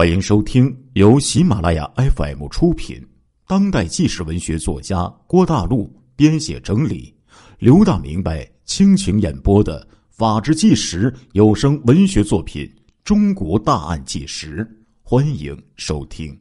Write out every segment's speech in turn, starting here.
欢迎收听由喜马拉雅 FM 出品、当代纪实文学作家郭大陆编写整理、刘大明白倾情演播的《法制纪实》有声文学作品《中国大案纪实》，欢迎收听。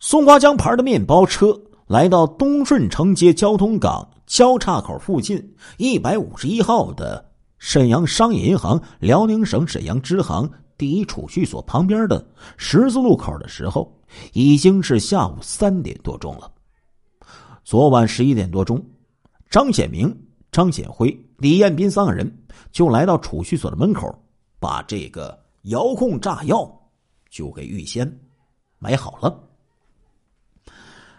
松花江牌的面包车来到东顺城街交通港交叉口附近一百五十一号的沈阳商业银行辽宁省沈阳支行。第一储蓄所旁边的十字路口的时候，已经是下午三点多钟了。昨晚十一点多钟，张显明、张显辉、李彦斌三个人就来到储蓄所的门口，把这个遥控炸药就给预先埋好了。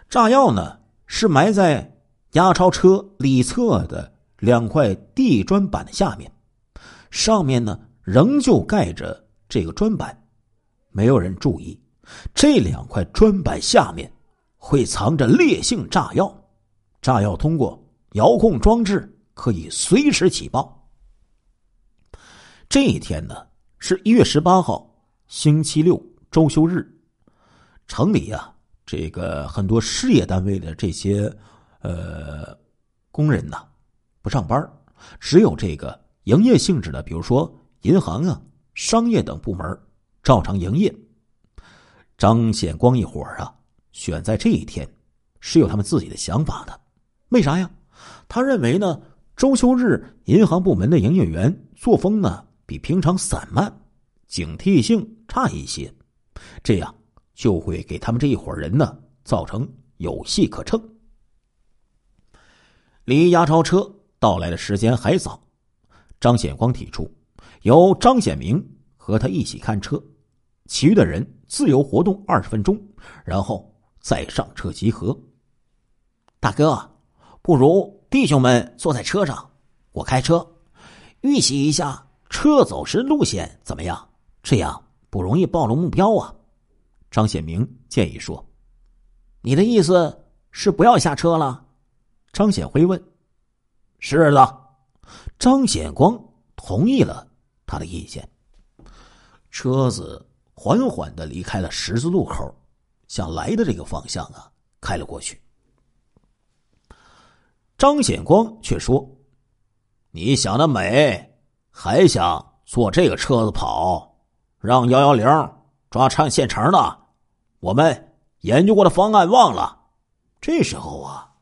炸药呢是埋在押钞车里侧的两块地砖板的下面，上面呢仍旧盖着。这个砖板，没有人注意，这两块砖板下面会藏着烈性炸药，炸药通过遥控装置可以随时起爆。这一天呢是一月十八号，星期六，周休日，城里呀，这个很多事业单位的这些呃工人呐不上班，只有这个营业性质的，比如说银行啊。商业等部门照常营业。张显光一伙啊，选在这一天，是有他们自己的想法的。为啥呀？他认为呢，周休日银行部门的营业员作风呢比平常散漫，警惕性差一些，这样就会给他们这一伙人呢造成有戏可乘。离押钞车到来的时间还早，张显光提出。由张显明和他一起看车，其余的人自由活动二十分钟，然后再上车集合。大哥，不如弟兄们坐在车上，我开车，预习一下车走时路线怎么样？这样不容易暴露目标啊！张显明建议说：“你的意思是不要下车了？”张显辉问：“是的。”张显光同意了。他的意见。车子缓缓的离开了十字路口，向来的这个方向啊开了过去。张显光却说：“你想得美，还想坐这个车子跑，让幺幺零抓串现成的？我们研究过的方案忘了？”这时候啊，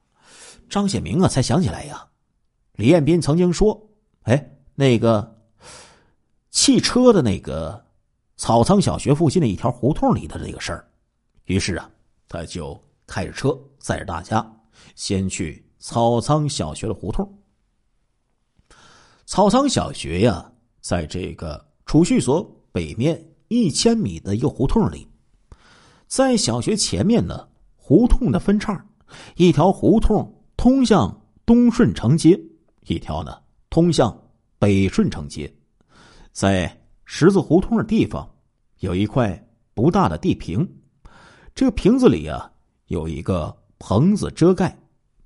张显明啊才想起来呀，李彦斌曾经说：“哎，那个。”汽车的那个草仓小学附近的一条胡同里的这个事儿，于是啊，他就开着车载着大家先去草仓小学的胡同。草仓小学呀，在这个储蓄所北面一千米的一个胡同里，在小学前面呢，胡同的分叉，一条胡同通向东顺城街，一条呢通向北顺城街。在十字胡同的地方，有一块不大的地坪，这个瓶子里啊有一个棚子遮盖，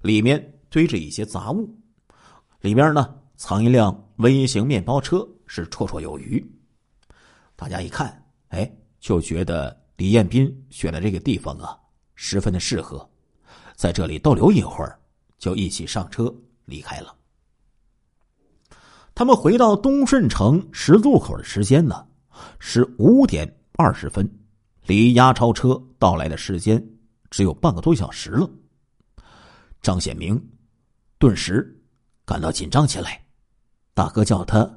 里面堆着一些杂物，里面呢藏一辆微型面包车，是绰绰有余。大家一看，哎，就觉得李彦斌选的这个地方啊十分的适合，在这里逗留一会儿，就一起上车离开了。他们回到东顺城十字路口的时间呢，是五点二十分，离押钞车到来的时间只有半个多小时了。张显明顿时感到紧张起来。大哥叫他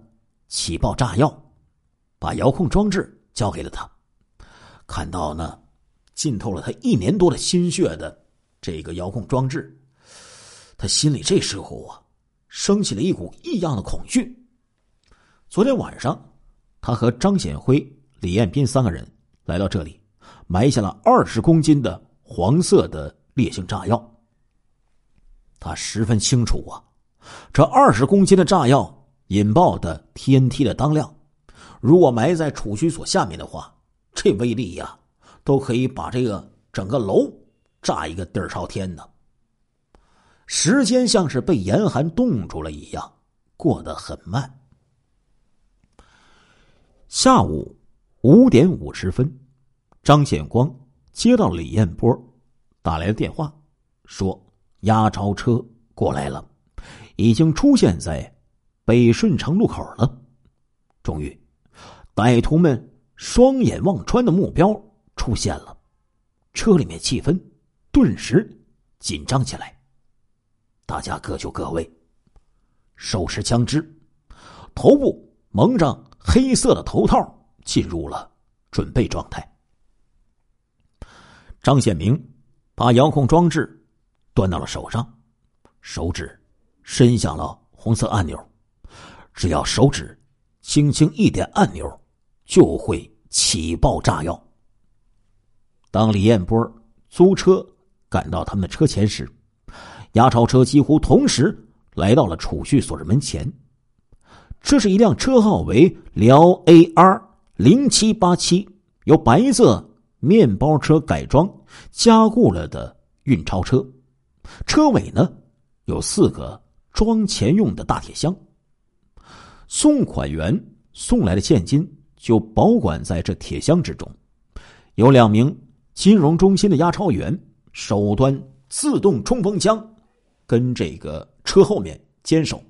起爆炸药，把遥控装置交给了他。看到呢，浸透了他一年多的心血的这个遥控装置，他心里这时候啊。升起了一股异样的恐惧。昨天晚上，他和张显辉、李彦斌三个人来到这里，埋下了二十公斤的黄色的烈性炸药。他十分清楚啊，这二十公斤的炸药引爆的 TNT 的当量，如果埋在储蓄所下面的话，这威力呀，都可以把这个整个楼炸一个底儿朝天呢。时间像是被严寒冻住了一样，过得很慢。下午五点五十分，张显光接到李彦波打来的电话，说押钞车过来了，已经出现在北顺城路口了。终于，歹徒们双眼望穿的目标出现了，车里面气氛顿时紧张起来。大家各就各位，手持枪支，头部蒙着黑色的头套。进入了准备状态。张显明把遥控装置端到了手上，手指伸向了红色按钮，只要手指轻轻一点按钮，就会起爆炸药。当李彦波租车赶到他们的车前时，押钞车几乎同时来到了储蓄所的门前。这是一辆车号为辽 AR。零七八七由白色面包车改装加固了的运钞车，车尾呢有四个装钱用的大铁箱。送款员送来的现金就保管在这铁箱之中，有两名金融中心的押钞员手端自动冲锋枪，跟这个车后面坚守。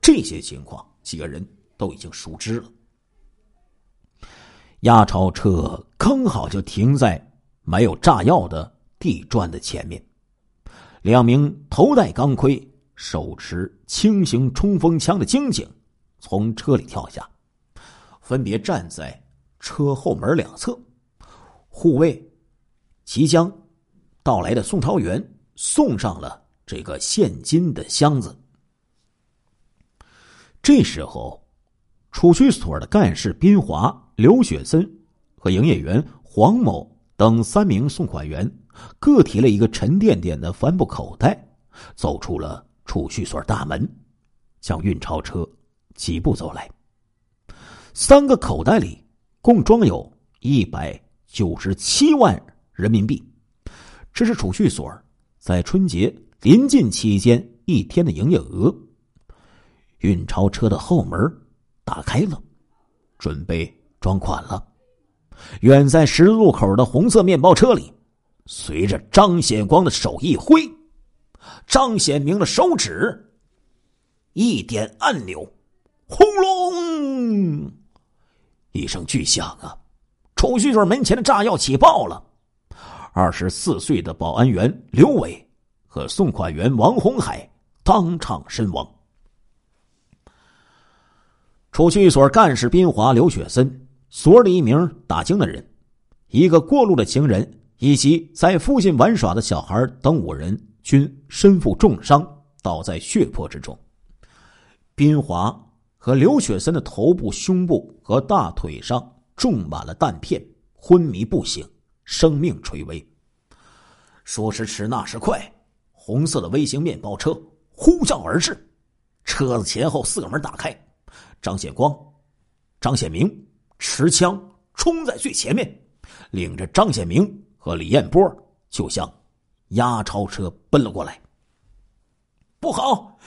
这些情况，几个人都已经熟知了。押钞车刚好就停在埋有炸药的地砖的前面，两名头戴钢盔、手持轻型冲锋枪的警警从车里跳下，分别站在车后门两侧，护卫即将到来的宋朝元送上了这个现金的箱子。这时候，储蓄所的干事宾华。刘雪森和营业员黄某等三名送款员各提了一个沉甸甸的帆布口袋，走出了储蓄所大门，向运钞车疾步走来。三个口袋里共装有一百九十七万人民币，这是储蓄所在春节临近期间一天的营业额。运钞车的后门打开了，准备。装款了，远在十字路口的红色面包车里，随着张显光的手一挥，张显明的手指一点按钮，轰隆一声巨响啊！储蓄所门前的炸药起爆了，二十四岁的保安员刘伟和送款员王红海当场身亡。储蓄所干事宾华、刘雪森。所里一名打更的人，一个过路的行人，以及在附近玩耍的小孩等五人，均身负重伤，倒在血泊之中。宾华和刘雪森的头部、胸部和大腿上种满了弹片，昏迷不醒，生命垂危。说时迟，那时快，红色的微型面包车呼啸而至，车子前后四个门打开，张显光、张显明。持枪冲在最前面，领着张显明和李彦波就向押钞车奔了过来。不好，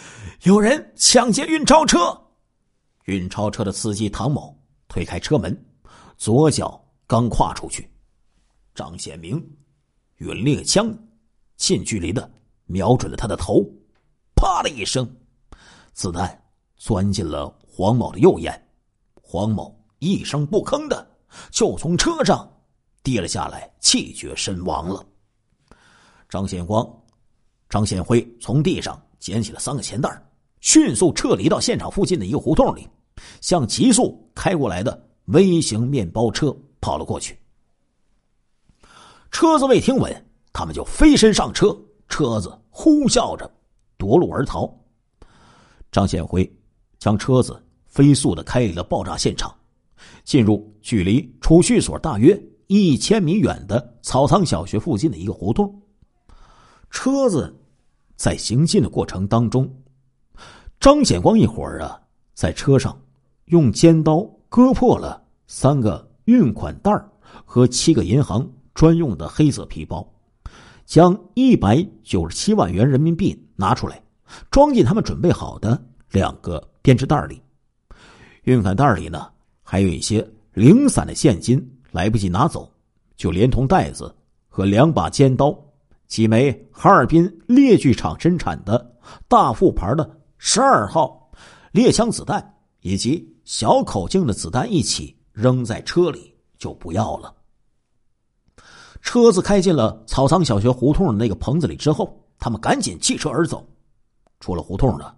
有人抢劫运钞车！运钞车的司机唐某推开车门，左脚刚跨出去，张显明与猎枪，近距离的瞄准了他的头，啪的一声，子弹钻进了黄某的右眼，黄某。一声不吭的就从车上跌了下来，气绝身亡了。张显光、张显辉从地上捡起了三个钱袋，迅速撤离到现场附近的一个胡同里，向急速开过来的微型面包车跑了过去。车子未停稳，他们就飞身上车，车子呼啸着夺路而逃。张显辉将车子飞速的开离了爆炸现场。进入距离储蓄所大约一千米远的草仓小学附近的一个胡同。车子在行进的过程当中，张显光一伙儿啊，在车上用尖刀割破了三个运款袋和七个银行专用的黑色皮包，将一百九十七万元人民币拿出来，装进他们准备好的两个编织袋里。运款袋里呢。还有一些零散的现金来不及拿走，就连同袋子和两把尖刀、几枚哈尔滨猎具厂生产的大副牌的十二号猎枪子弹以及小口径的子弹一起扔在车里，就不要了。车子开进了草仓小学胡同的那个棚子里之后，他们赶紧弃车而走。出了胡同呢，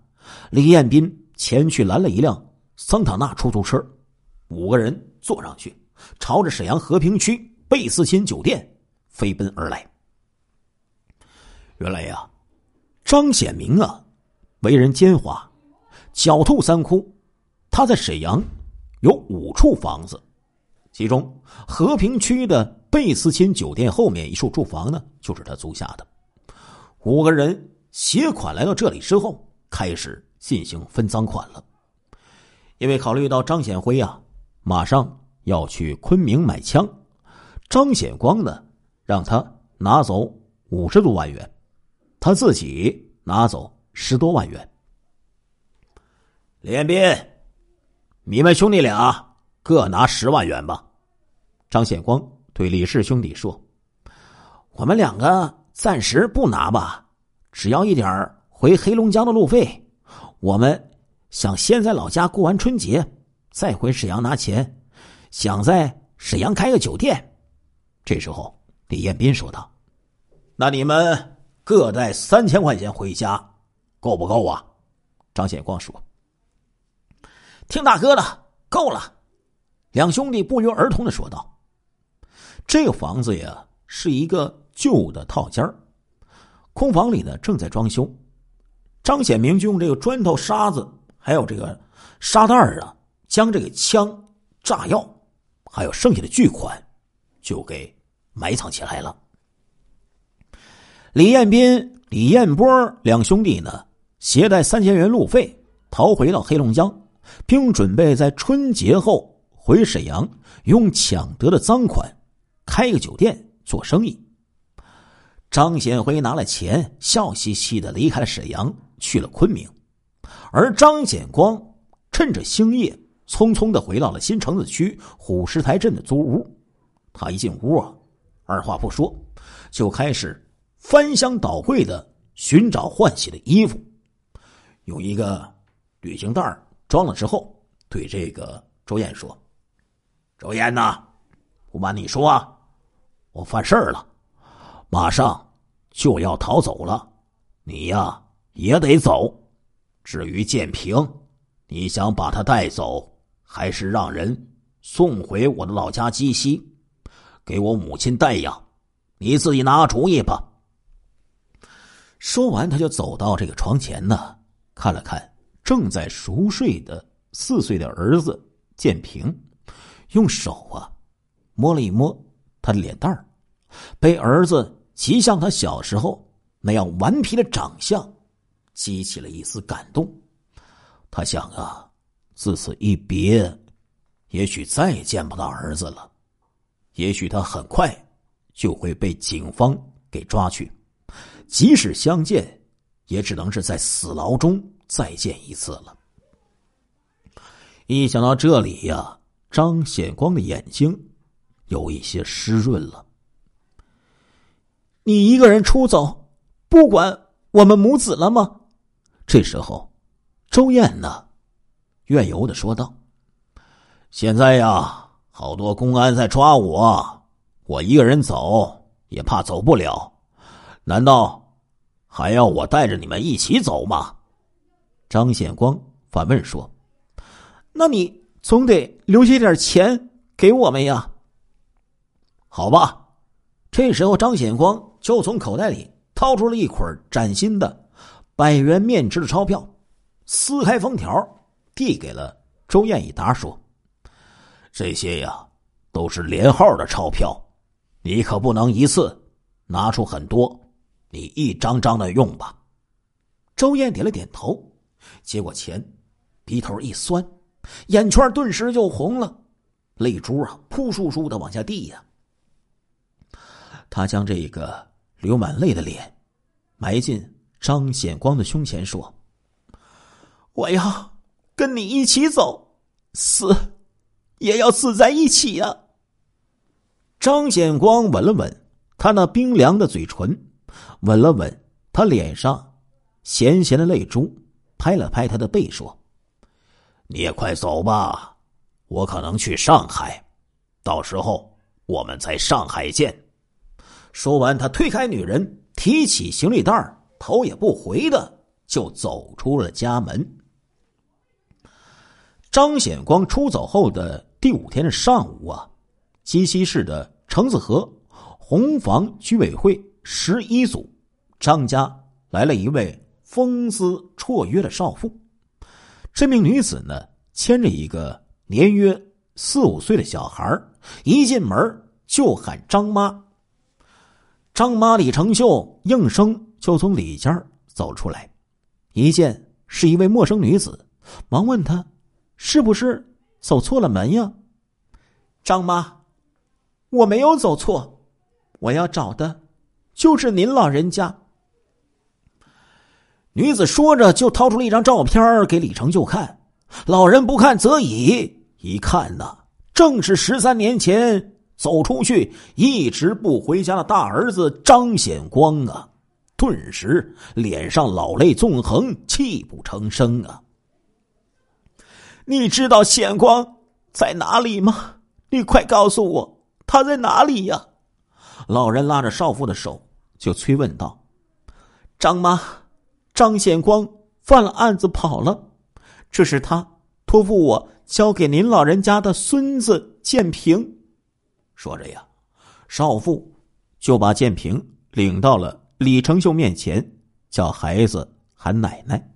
李彦斌前去拦了一辆桑塔纳出租车，五个人坐上去，朝着沈阳和平区贝斯钦酒店飞奔而来。原来呀，张显明啊，为人奸猾，狡兔三窟。他在沈阳有五处房子，其中和平区的贝斯钦酒店后面一处住房呢，就是他租下的。五个人携款来到这里之后，开始进行分赃款了。因为考虑到张显辉啊，马上要去昆明买枪，张显光呢，让他拿走五十多万元。他自己拿走十多万元。李彦斌，你们兄弟俩各拿十万元吧。张显光对李氏兄弟说：“我们两个暂时不拿吧，只要一点回黑龙江的路费。我们想先在老家过完春节，再回沈阳拿钱，想在沈阳开个酒店。”这时候，李彦斌说道：“那你们。”各带三千块钱回家，够不够啊？张显光说：“听大哥的，够了。”两兄弟不约而同的说道：“这个房子呀，是一个旧的套间空房里呢正在装修。张显明就用这个砖头、沙子，还有这个沙袋啊，将这个枪、炸药，还有剩下的巨款，就给埋藏起来了。”李彦斌、李彦波两兄弟呢，携带三千元路费逃回到黑龙江，并准备在春节后回沈阳，用抢得的赃款开个酒店做生意。张显辉拿了钱，笑嘻嘻的离开了沈阳，去了昆明。而张显光趁着星夜，匆匆的回到了新城子区虎石台镇的租屋。他一进屋啊，二话不说，就开始。翻箱倒柜的寻找换洗的衣服，用一个旅行袋装了之后，对这个周燕说：“周燕呐，不瞒你说啊，我犯事儿了，马上就要逃走了，你呀也得走。至于建平，你想把他带走，还是让人送回我的老家鸡西，给我母亲带养？你自己拿主意吧。”说完，他就走到这个床前呢，看了看正在熟睡的四岁的儿子建平，用手啊摸了一摸他的脸蛋儿，被儿子极像他小时候那样顽皮的长相激起了一丝感动。他想啊，自此一别，也许再也见不到儿子了，也许他很快就会被警方给抓去。即使相见，也只能是在死牢中再见一次了。一想到这里呀，张显光的眼睛有一些湿润了。你一个人出走，不管我们母子了吗？这时候，周燕呢，怨尤的说道：“现在呀，好多公安在抓我，我一个人走也怕走不了。”难道还要我带着你们一起走吗？张显光反问说：“那你总得留下点钱给我们呀。”好吧，这时候张显光就从口袋里掏出了一捆崭新的百元面值的钞票，撕开封条，递给了周燕一沓，说：“这些呀，都是连号的钞票，你可不能一次拿出很多。”你一张张的用吧。周燕点了点头，接过钱，鼻头一酸，眼圈顿时就红了，泪珠啊扑簌簌的往下滴呀。他将这个流满泪的脸埋进张显光的胸前，说：“我要跟你一起走，死也要死在一起呀！张显光吻了吻他那冰凉的嘴唇，吻了吻他脸上咸咸的泪珠，拍了拍他的背，说：“你也快走吧，我可能去上海，到时候我们在上海见。”说完，他推开女人，提起行李袋头也不回的就走出了家门。张显光出走后的第五天的上午啊，鸡西市的橙子河红房居委会十一组张家来了一位风姿绰约的少妇。这名女子呢，牵着一个年约四五岁的小孩一进门就喊张妈。张妈李成秀应声就从里间走出来，一见是一位陌生女子，忙问她。是不是走错了门呀，张妈？我没有走错，我要找的，就是您老人家。女子说着，就掏出了一张照片给李成就看。老人不看则已，一看呐，正是十三年前走出去一直不回家的大儿子张显光啊！顿时脸上老泪纵横，泣不成声啊！你知道显光在哪里吗？你快告诉我他在哪里呀！老人拉着少妇的手就催问道：“张妈，张显光犯了案子跑了，这是他托付我交给您老人家的孙子建平。”说着呀，少妇就把建平领到了李成秀面前，叫孩子喊奶奶。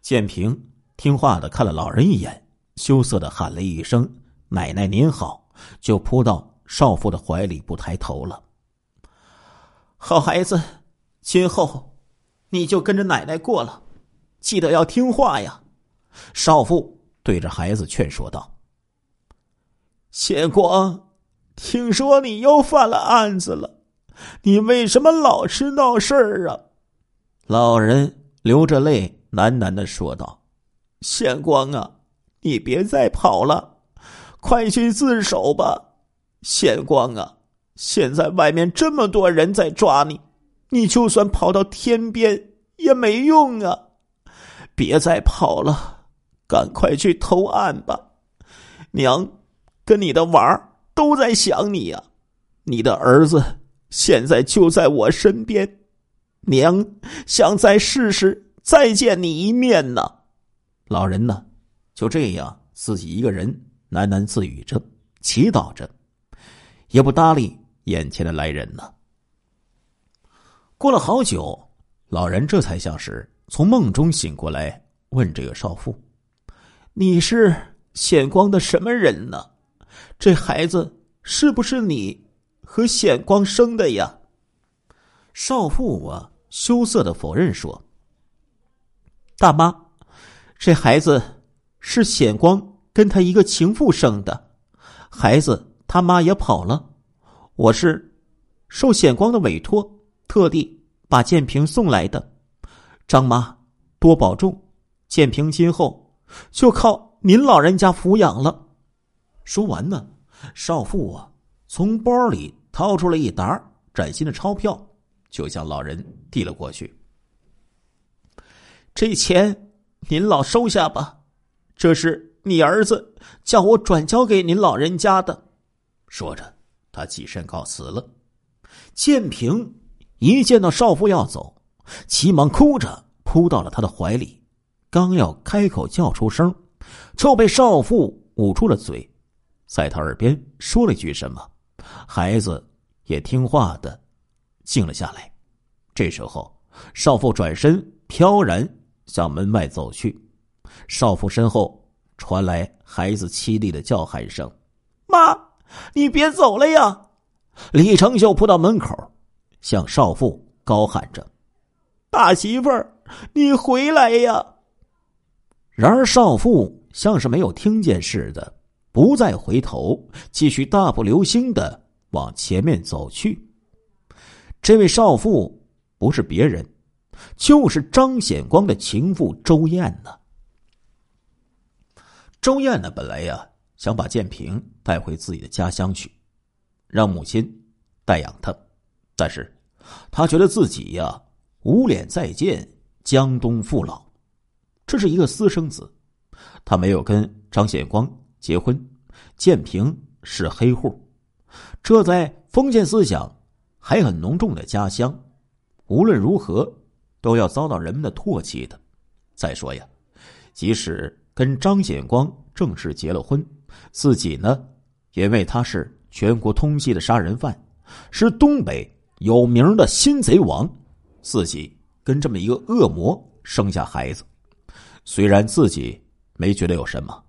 建平。听话的看了老人一眼，羞涩的喊了一声“奶奶您好”，就扑到少妇的怀里不抬头了。好孩子，今后你就跟着奶奶过了，记得要听话呀。少妇对着孩子劝说道：“显光，听说你又犯了案子了，你为什么老是闹事儿啊？”老人流着泪喃喃的说道。显光啊，你别再跑了，快去自首吧！显光啊，现在外面这么多人在抓你，你就算跑到天边也没用啊！别再跑了，赶快去投案吧！娘跟你的娃儿都在想你呀，你的儿子现在就在我身边，娘想再试试再见你一面呢。老人呢，就这样自己一个人喃喃自语着，祈祷着，也不搭理眼前的来人呢。过了好久，老人这才像是从梦中醒过来，问这个少妇：“你是显光的什么人呢？这孩子是不是你和显光生的呀？”少妇啊，羞涩的否认说：“大妈。”这孩子是显光跟他一个情妇生的，孩子他妈也跑了，我是受显光的委托，特地把建平送来的。张妈多保重，建平今后就靠您老人家抚养了。说完呢，少妇啊从包里掏出了一沓崭新的钞票，就向老人递了过去。这钱。您老收下吧，这是你儿子叫我转交给您老人家的。说着，他起身告辞了。建平一见到少妇要走，急忙哭着扑到了他的怀里，刚要开口叫出声，就被少妇捂住了嘴，在他耳边说了句什么，孩子也听话的静了下来。这时候，少妇转身飘然。向门外走去，少妇身后传来孩子凄厉的叫喊声：“妈，你别走了呀！”李成秀扑到门口，向少妇高喊着：“大媳妇儿，你回来呀！”然而少妇像是没有听见似的，不再回头，继续大步流星的往前面走去。这位少妇不是别人。就是张显光的情妇周燕呢。周燕呢，本来呀想把建平带回自己的家乡去，让母亲代养他，但是他觉得自己呀无脸再见江东父老。这是一个私生子，他没有跟张显光结婚，建平是黑户，这在封建思想还很浓重的家乡，无论如何都要遭到人们的唾弃的。再说呀，即使跟张显光正式结了婚，自己呢，因为他是全国通缉的杀人犯，是东北有名的新贼王，自己跟这么一个恶魔生下孩子。虽然自己没觉得有什么，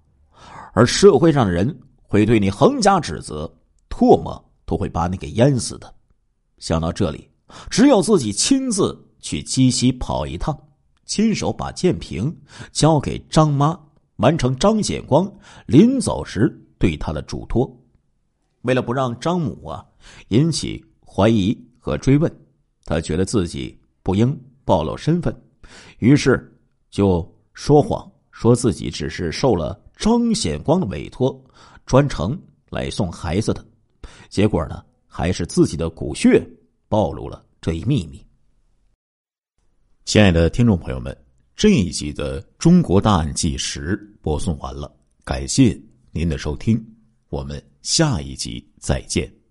而社会上的人会对你横加指责，唾沫都会把你给淹死的。想到这里，只有自己亲自去鸡西跑一趟，亲手把建平交给张妈，完成张显光临走时对他的嘱托。为了不让张母啊引起怀疑和追问，他觉得自己不应暴露身份，于是就。说谎，说自己只是受了张显光的委托，专程来送孩子的，结果呢，还是自己的骨血暴露了这一秘密。亲爱的听众朋友们，这一集的《中国大案纪实》播送完了，感谢您的收听，我们下一集再见。